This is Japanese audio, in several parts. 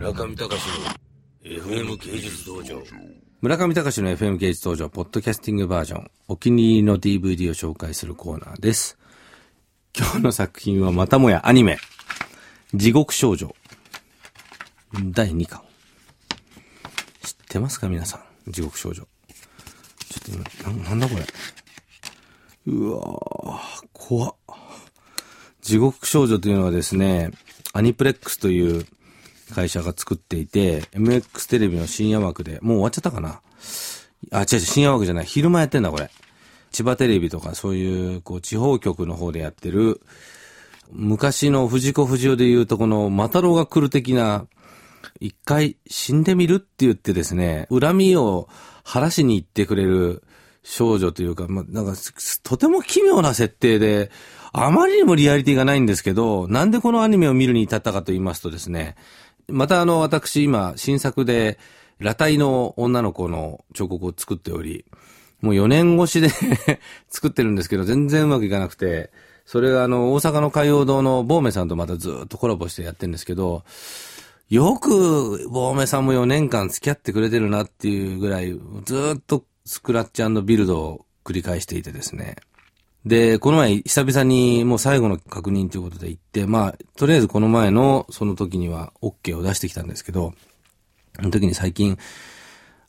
村上隆の FM 芸術道場。村上隆の FM 芸術道場、ポッドキャスティングバージョン、お気に入りの DVD を紹介するコーナーです。今日の作品はまたもやアニメ、地獄少女、第2巻。知ってますか皆さん、地獄少女。ちょっと今、な、なんだこれ？うわー、怖っ。地獄少女というのはですね、アニプレックスという会社が作っていて、MX テレビの深夜枠で、もう終わっちゃったかな？あ、違う違う、深夜枠じゃない。昼間やってんだ、これ。千葉テレビとかそういう、こう、地方局の方でやってる、昔の藤子不二雄で言うとこの、マタロウが来る的な、一回死んでみるって言ってですね、恨みを晴らしに行ってくれる少女というか、ま、なんか、とても奇妙な設定で、あまりにもリアリティがないんですけど、なんでこのアニメを見るに至ったかと言いますとですね、またあの、私今、新作で、裸体の女の子の彫刻を作っており、もう4年越しで 作ってるんですけど、全然うまくいかなくて、それがあの、大阪の海洋堂のボーメさんとまたずっとコラボしてやってるんですけど、よく、ボーメさんも4年間付き合ってくれてるなっていうぐらい、ずっとスクラッチビルドを繰り返していてですね。で、この前、久々にもう最後の確認ということで行って、まあ、とりあえずこの前の、その時には OK を出してきたんですけど、その時に最近、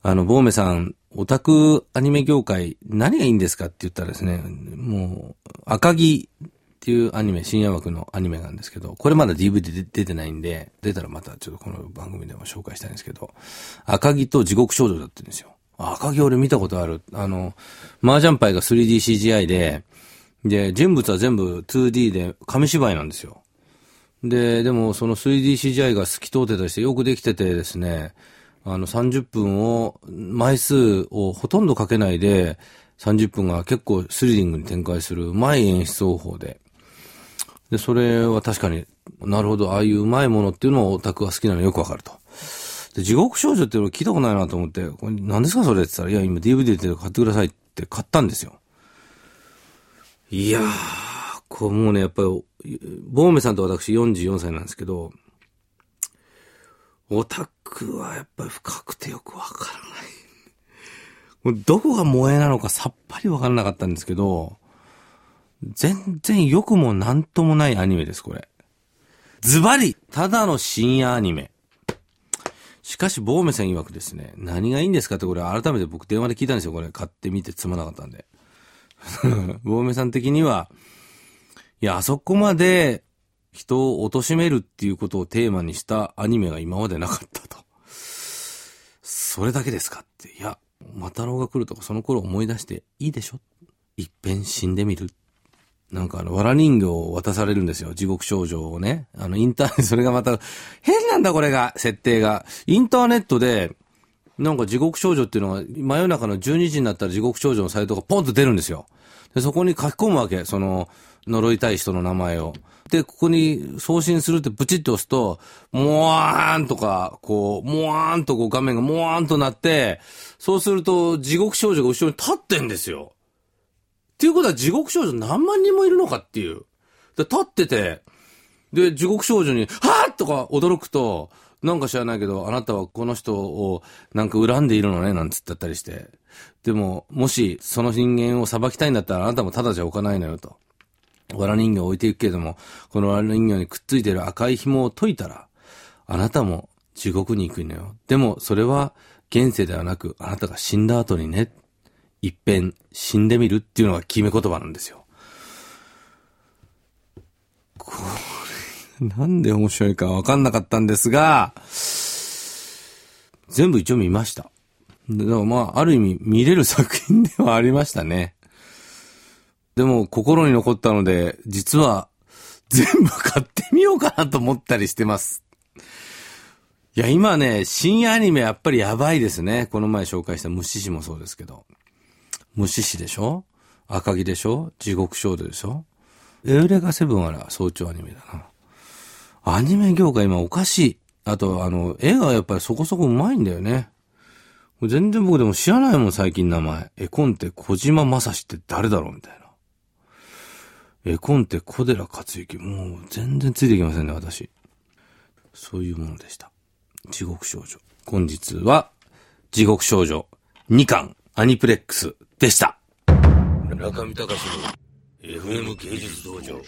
あの、ボーメさん、オタクアニメ業界、何がいいんですかって言ったらですね、もう、赤木っていうアニメ、深夜枠のアニメなんですけど、これまだ DVD 出てないんで、出たらまたちょっとこの番組でも紹介したいんですけど、赤木と地獄少女だって言うんですよ。赤木俺見たことある。あの、麻雀牌が 3DCGI で、で、人物は全部 2D で紙芝居なんですよ。で、でもその 3DCGI が透き通ってたりしてよくできててですね、あの30分を、枚数をほとんどかけないで、30分が結構スリリングに展開するうまい演出方法で。で、それは確かに、なるほど、ああいううまいものっていうのをオタクが好きなのよくわかると。で、地獄少女っていうの聞いたことないなと思って、これ何ですかそれって言ったら、いや、今 DVD で買ってくださいって買ったんですよ。いやー、こうもうね、やっぱり、ボーメさんと私44歳なんですけど、オタクはやっぱり深くてよくわからない。どこが萌えなのかさっぱりわからなかったんですけど、全然良くもなんともないアニメです、これ。ズバリただの深夜アニメ。しかし、ボーメさん曰くですね、何がいいんですかってこれ改めて僕電話で聞いたんですよ、これ。買ってみてつまなかったんで。ボーメさん的には、いや、あそこまで人を貶めるっていうことをテーマにしたアニメが今までなかったと。それだけですかって。いや、マタロウが来るとかその頃思い出していいでしょ一遍死んでみる。なんかあの、藁人形を渡されるんですよ。地獄少女をね。あの、インターネット、それがまた、変なんだこれが、設定が。インターネットで、なんか地獄少女っていうのが、真夜中の12時になったら地獄少女のサイトがポンと出るんですよ。で、そこに書き込むわけ。その、呪いたい人の名前を。で、ここに送信するってプチッと押すと、もわーんとか、こう、もわーんとこう画面がもわーんとなって、そうすると地獄少女が後ろに立ってんですよ。っていうことは地獄少女何万人もいるのかっていう。で、立ってて、で、地獄少女に、はぁとか驚くと、なんか知らないけど、あなたはこの人をなんか恨んでいるのね、なんつってったりして。でも、もしその人間を裁きたいんだったらあなたもただじゃ置かないのよと。藁人形を置いていくけれども、この藁人形にくっついてる赤い紐を解いたら、あなたも地獄に行くのよ。でも、それは現世ではなく、あなたが死んだ後にね、一遍死んでみるっていうのが決め言葉なんですよ。なんで面白いかわかんなかったんですが、全部一応見ました。でもまあ、ある意味見れる作品ではありましたね。でも心に残ったので、実は全部買ってみようかなと思ったりしてます。いや、今ね、深夜アニメやっぱりやばいですね。この前紹介した虫師もそうですけど。虫師でしょ？赤木でしょ？地獄少女でしょ？エウレカセブンはら早朝アニメだな。アニメ業界今おかしい。あと、あの、映画はやっぱりそこそこうまいんだよね。全然僕でも知らないもん、最近名前。絵コンテ小島正史って誰だろうみたいな。絵コンテ小寺克之。もう全然ついてきませんね、私。そういうものでした。地獄少女。本日は、地獄少女2巻アニプレックスでした。中見隆の FM 芸術道場。